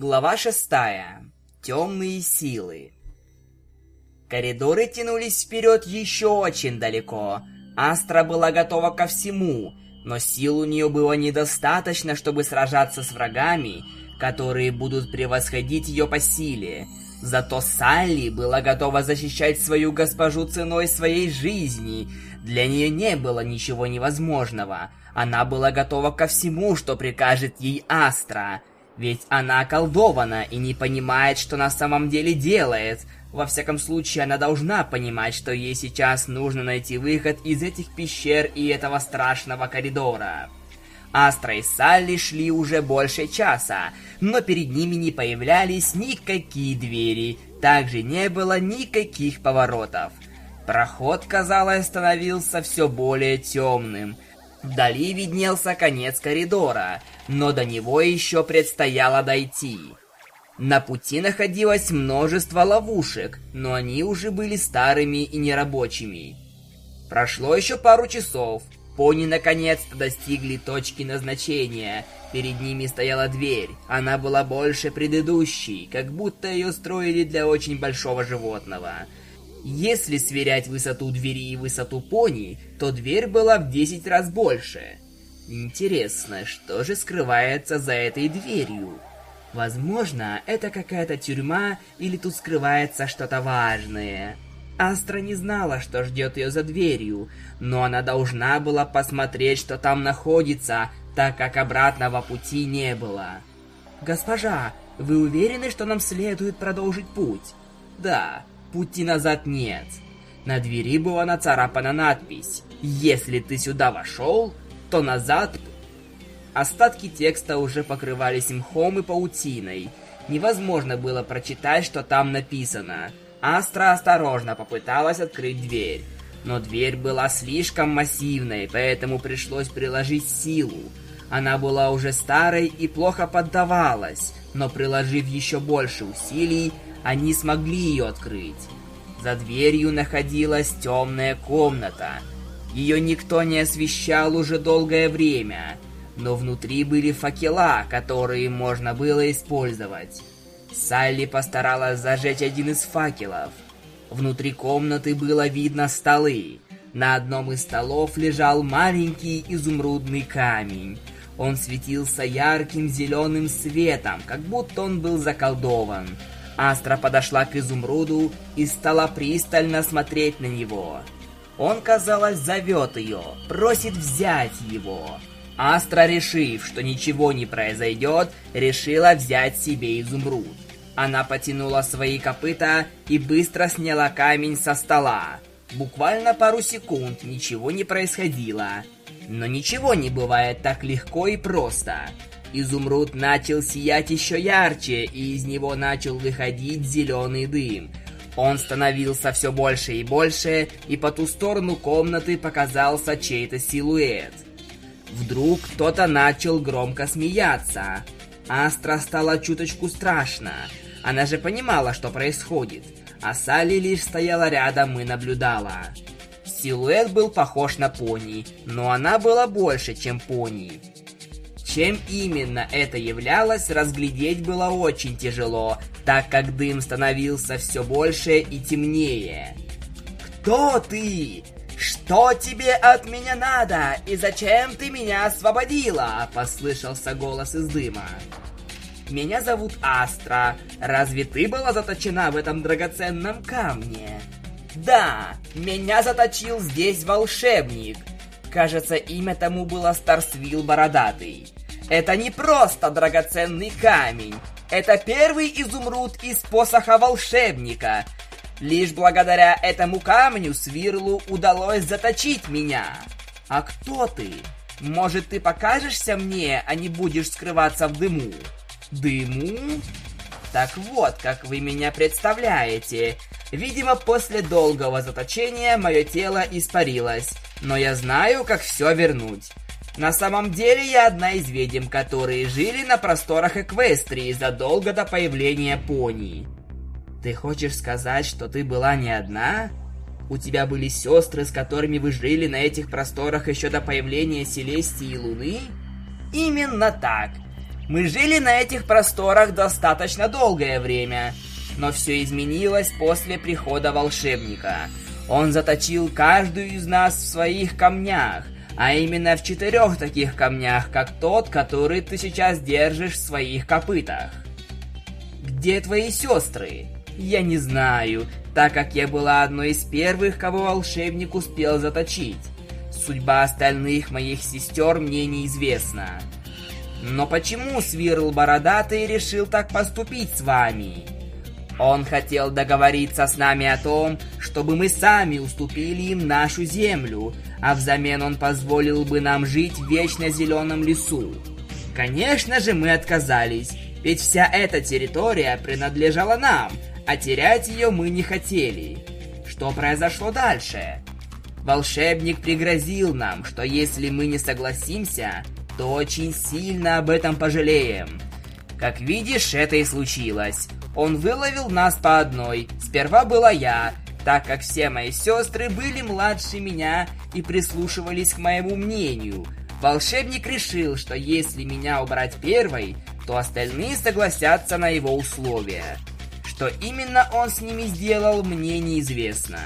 Глава шестая. Темные силы. Коридоры тянулись вперед еще очень далеко. Астра была готова ко всему, но сил у нее было недостаточно, чтобы сражаться с врагами, которые будут превосходить ее по силе. Зато Салли была готова защищать свою госпожу ценой своей жизни. Для нее не было ничего невозможного. Она была готова ко всему, что прикажет ей Астра. Ведь она околдована и не понимает, что на самом деле делает. Во всяком случае, она должна понимать, что ей сейчас нужно найти выход из этих пещер и этого страшного коридора. Астра и Салли шли уже больше часа, но перед ними не появлялись никакие двери, также не было никаких поворотов. Проход, казалось, становился все более темным – Вдали виднелся конец коридора, но до него еще предстояло дойти. На пути находилось множество ловушек, но они уже были старыми и нерабочими. Прошло еще пару часов. Пони наконец-то достигли точки назначения. Перед ними стояла дверь. Она была больше предыдущей, как будто ее строили для очень большого животного – если сверять высоту двери и высоту пони, то дверь была в 10 раз больше. Интересно, что же скрывается за этой дверью? Возможно, это какая-то тюрьма или тут скрывается что-то важное. Астра не знала, что ждет ее за дверью, но она должна была посмотреть, что там находится, так как обратного пути не было. «Госпожа, вы уверены, что нам следует продолжить путь?» «Да, Пути назад нет. На двери была нацарапана надпись «Если ты сюда вошел, то назад...» Остатки текста уже покрывались мхом и паутиной. Невозможно было прочитать, что там написано. Астра осторожно попыталась открыть дверь. Но дверь была слишком массивной, поэтому пришлось приложить силу. Она была уже старой и плохо поддавалась, но приложив еще больше усилий, они смогли ее открыть. За дверью находилась темная комната. Ее никто не освещал уже долгое время, но внутри были факела, которые можно было использовать. Салли постаралась зажечь один из факелов. Внутри комнаты было видно столы. На одном из столов лежал маленький изумрудный камень. Он светился ярким зеленым светом, как будто он был заколдован. Астра подошла к изумруду и стала пристально смотреть на него. Он, казалось, зовет ее, просит взять его. Астра, решив, что ничего не произойдет, решила взять себе изумруд. Она потянула свои копыта и быстро сняла камень со стола. Буквально пару секунд ничего не происходило. Но ничего не бывает так легко и просто. Изумруд начал сиять еще ярче, и из него начал выходить зеленый дым. Он становился все больше и больше, и по ту сторону комнаты показался чей-то силуэт. Вдруг кто-то начал громко смеяться. Астра стала чуточку страшно. Она же понимала, что происходит. А Салли лишь стояла рядом и наблюдала. Силуэт был похож на пони, но она была больше, чем пони. Чем именно это являлось, разглядеть было очень тяжело, так как дым становился все больше и темнее. «Кто ты? Что тебе от меня надо? И зачем ты меня освободила?» – послышался голос из дыма. «Меня зовут Астра. Разве ты была заточена в этом драгоценном камне?» «Да, меня заточил здесь волшебник. Кажется, имя тому было Старсвилл Бородатый. Это не просто драгоценный камень. Это первый изумруд из посоха волшебника. Лишь благодаря этому камню Свирлу удалось заточить меня. А кто ты? Может, ты покажешься мне, а не будешь скрываться в дыму? Дыму? Так вот, как вы меня представляете. Видимо, после долгого заточения мое тело испарилось. Но я знаю, как все вернуть. На самом деле я одна из ведьм, которые жили на просторах Эквестрии задолго до появления пони. Ты хочешь сказать, что ты была не одна? У тебя были сестры, с которыми вы жили на этих просторах еще до появления Селестии и Луны? Именно так. Мы жили на этих просторах достаточно долгое время, но все изменилось после прихода волшебника. Он заточил каждую из нас в своих камнях, а именно в четырех таких камнях, как тот, который ты сейчас держишь в своих копытах. Где твои сестры? Я не знаю, так как я была одной из первых, кого волшебник успел заточить. Судьба остальных моих сестер мне неизвестна. Но почему Свирл Бородатый решил так поступить с вами? Он хотел договориться с нами о том, чтобы мы сами уступили им нашу землю, а взамен он позволил бы нам жить в вечно зеленом лесу. Конечно же, мы отказались, ведь вся эта территория принадлежала нам, а терять ее мы не хотели. Что произошло дальше? Волшебник пригрозил нам, что если мы не согласимся, то очень сильно об этом пожалеем. Как видишь, это и случилось. Он выловил нас по одной. Сперва была я, так как все мои сестры были младше меня и прислушивались к моему мнению. Волшебник решил, что если меня убрать первой, то остальные согласятся на его условия. Что именно он с ними сделал, мне неизвестно.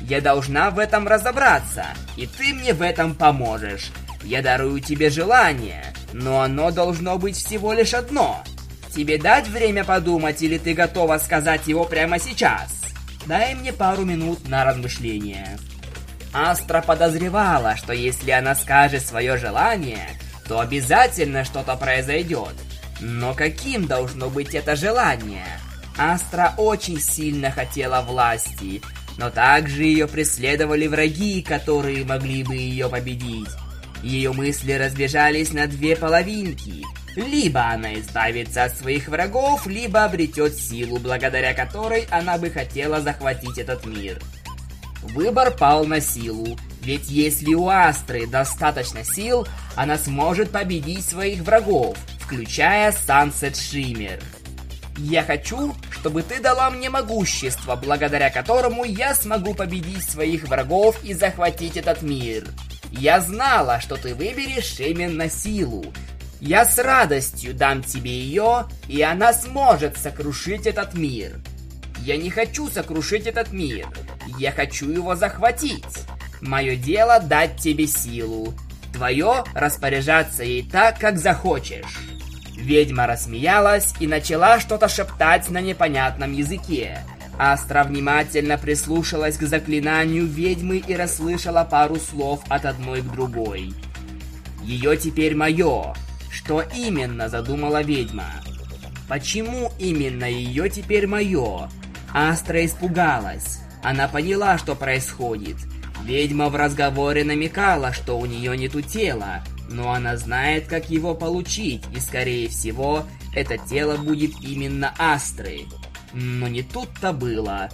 Я должна в этом разобраться, и ты мне в этом поможешь. Я дарую тебе желание, но оно должно быть всего лишь одно. Тебе дать время подумать, или ты готова сказать его прямо сейчас? Дай мне пару минут на размышление. Астра подозревала, что если она скажет свое желание, то обязательно что-то произойдет. Но каким должно быть это желание? Астра очень сильно хотела власти, но также ее преследовали враги, которые могли бы ее победить. Ее мысли разбежались на две половинки. Либо она избавится от своих врагов, либо обретет силу, благодаря которой она бы хотела захватить этот мир. Выбор пал на силу, ведь если у Астры достаточно сил, она сможет победить своих врагов, включая Сансет Шиммер. Я хочу, чтобы ты дала мне могущество, благодаря которому я смогу победить своих врагов и захватить этот мир. Я знала, что ты выберешь именно силу. Я с радостью дам тебе ее, и она сможет сокрушить этот мир. Я не хочу сокрушить этот мир. Я хочу его захватить. Мое дело дать тебе силу. Твое распоряжаться ей так, как захочешь. Ведьма рассмеялась и начала что-то шептать на непонятном языке. Астра внимательно прислушалась к заклинанию ведьмы и расслышала пару слов от одной к другой. «Ее теперь мое!» Что именно задумала ведьма? Почему именно ее теперь мое? Астра испугалась. Она поняла, что происходит. Ведьма в разговоре намекала, что у нее нету тела, но она знает, как его получить, и скорее всего, это тело будет именно Астры. Но не тут-то было.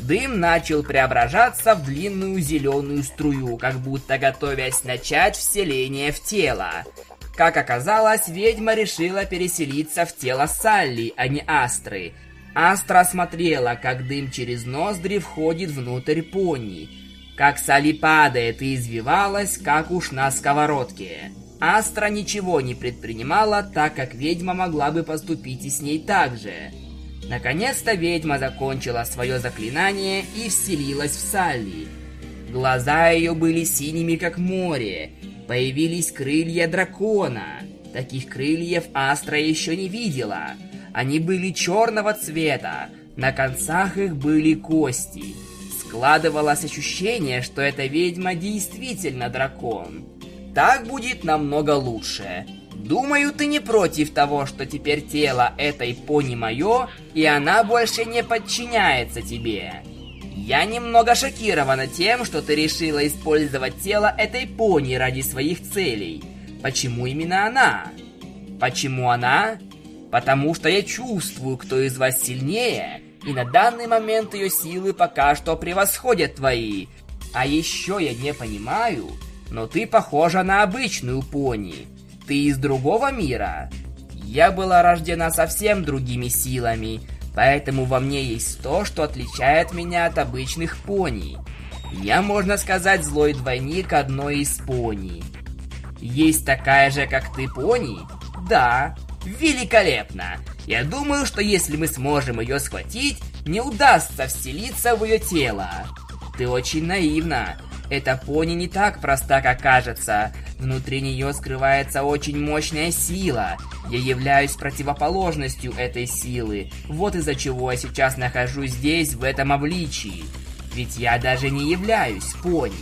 Дым начал преображаться в длинную зеленую струю, как будто готовясь начать вселение в тело. Как оказалось, ведьма решила переселиться в тело Салли, а не Астры. Астра смотрела, как дым через ноздри входит внутрь пони, как Салли падает и извивалась, как уж на сковородке. Астра ничего не предпринимала, так как ведьма могла бы поступить и с ней так же. Наконец-то ведьма закончила свое заклинание и вселилась в Салли. Глаза ее были синими, как море. Появились крылья дракона. Таких крыльев Астра еще не видела. Они были черного цвета. На концах их были кости. Складывалось ощущение, что эта ведьма действительно дракон. Так будет намного лучше. Думаю, ты не против того, что теперь тело этой пони мое, и она больше не подчиняется тебе. Я немного шокирована тем, что ты решила использовать тело этой пони ради своих целей. Почему именно она? Почему она? Потому что я чувствую, кто из вас сильнее, и на данный момент ее силы пока что превосходят твои. А еще я не понимаю, но ты похожа на обычную пони. Ты из другого мира. Я была рождена совсем другими силами, поэтому во мне есть то, что отличает меня от обычных пони. Я, можно сказать, злой двойник одной из пони. Есть такая же, как ты, пони? Да. Великолепно! Я думаю, что если мы сможем ее схватить, не удастся вселиться в ее тело. Ты очень наивна. Эта пони не так проста, как кажется. Внутри нее скрывается очень мощная сила. Я являюсь противоположностью этой силы. Вот из-за чего я сейчас нахожусь здесь, в этом обличии. Ведь я даже не являюсь пони.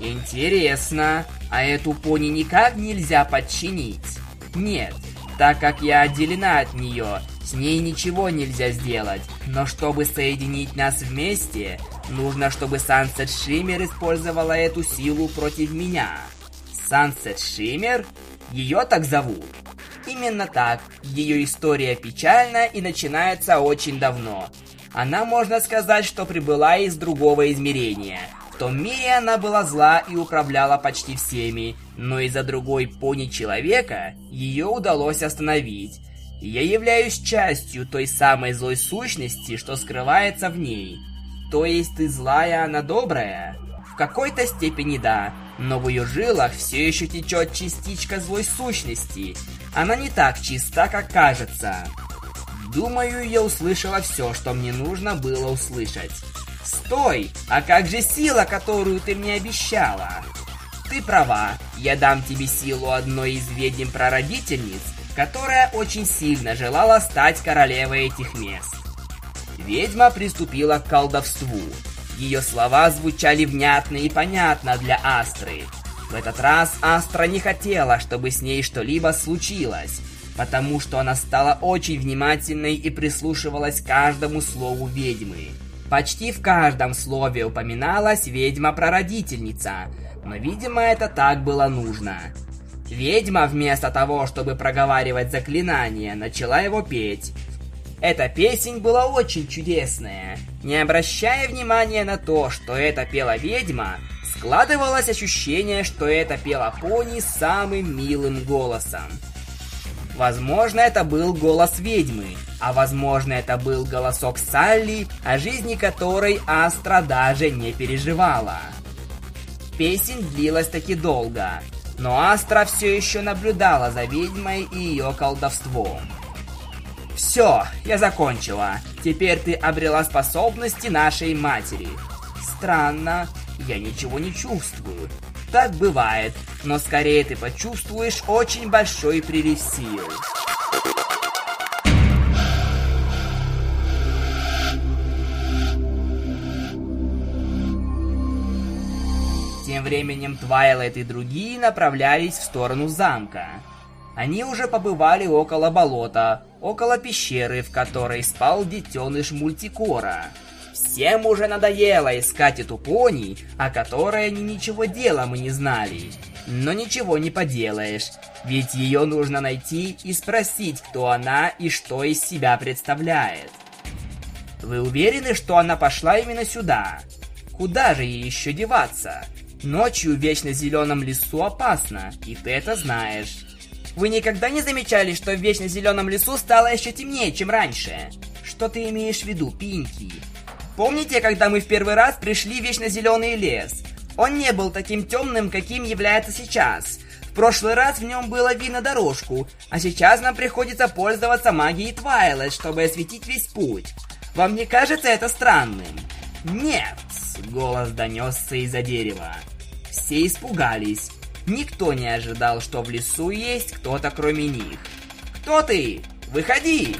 Интересно, а эту пони никак нельзя подчинить? Нет, так как я отделена от нее, с ней ничего нельзя сделать. Но чтобы соединить нас вместе, нужно, чтобы Сансет Шиммер использовала эту силу против меня. Сансет Шиммер? Ее так зовут? Именно так. Ее история печальна и начинается очень давно. Она, можно сказать, что прибыла из другого измерения. В том мире она была зла и управляла почти всеми, но из-за другой пони-человека ее удалось остановить. Я являюсь частью той самой злой сущности, что скрывается в ней. То есть ты злая, она добрая? В какой-то степени да, но в ее жилах все еще течет частичка злой сущности. Она не так чиста, как кажется. Думаю, я услышала все, что мне нужно было услышать. Стой! А как же сила, которую ты мне обещала? Ты права, я дам тебе силу одной из ведьм-прародительниц, которая очень сильно желала стать королевой этих мест. Ведьма приступила к колдовству. Ее слова звучали внятно и понятно для Астры. В этот раз Астра не хотела, чтобы с ней что-либо случилось, потому что она стала очень внимательной и прислушивалась к каждому слову ведьмы. Почти в каждом слове упоминалась ведьма-прародительница, но, видимо, это так было нужно. Ведьма, вместо того, чтобы проговаривать заклинание, начала его петь. Эта песень была очень чудесная. Не обращая внимания на то, что это пела ведьма, складывалось ощущение, что это пела пони самым милым голосом. Возможно, это был голос ведьмы, а возможно, это был голосок Салли, о жизни которой Астра даже не переживала. Песень длилась таки долго, но Астра все еще наблюдала за ведьмой и ее колдовством. Все, я закончила. Теперь ты обрела способности нашей матери. Странно, я ничего не чувствую. Так бывает, но скорее ты почувствуешь очень большой прилив сил. Тем временем Твайлайт и другие направлялись в сторону замка. Они уже побывали около болота, около пещеры, в которой спал детеныш Мультикора. Всем уже надоело искать эту пони, о которой они ничего дела мы не знали. Но ничего не поделаешь, ведь ее нужно найти и спросить, кто она и что из себя представляет. Вы уверены, что она пошла именно сюда? Куда же ей еще деваться? Ночью в вечно зеленом лесу опасно, и ты это знаешь. Вы никогда не замечали, что в вечно зеленом лесу стало еще темнее, чем раньше? Что ты имеешь в виду, Пинки? Помните, когда мы в первый раз пришли в вечно зеленый лес? Он не был таким темным, каким является сейчас. В прошлый раз в нем было видно дорожку, а сейчас нам приходится пользоваться магией Твайлайт, чтобы осветить весь путь. Вам не кажется это странным? Нет, голос донесся из-за дерева. Все испугались. Никто не ожидал, что в лесу есть кто-то кроме них. «Кто ты? Выходи!»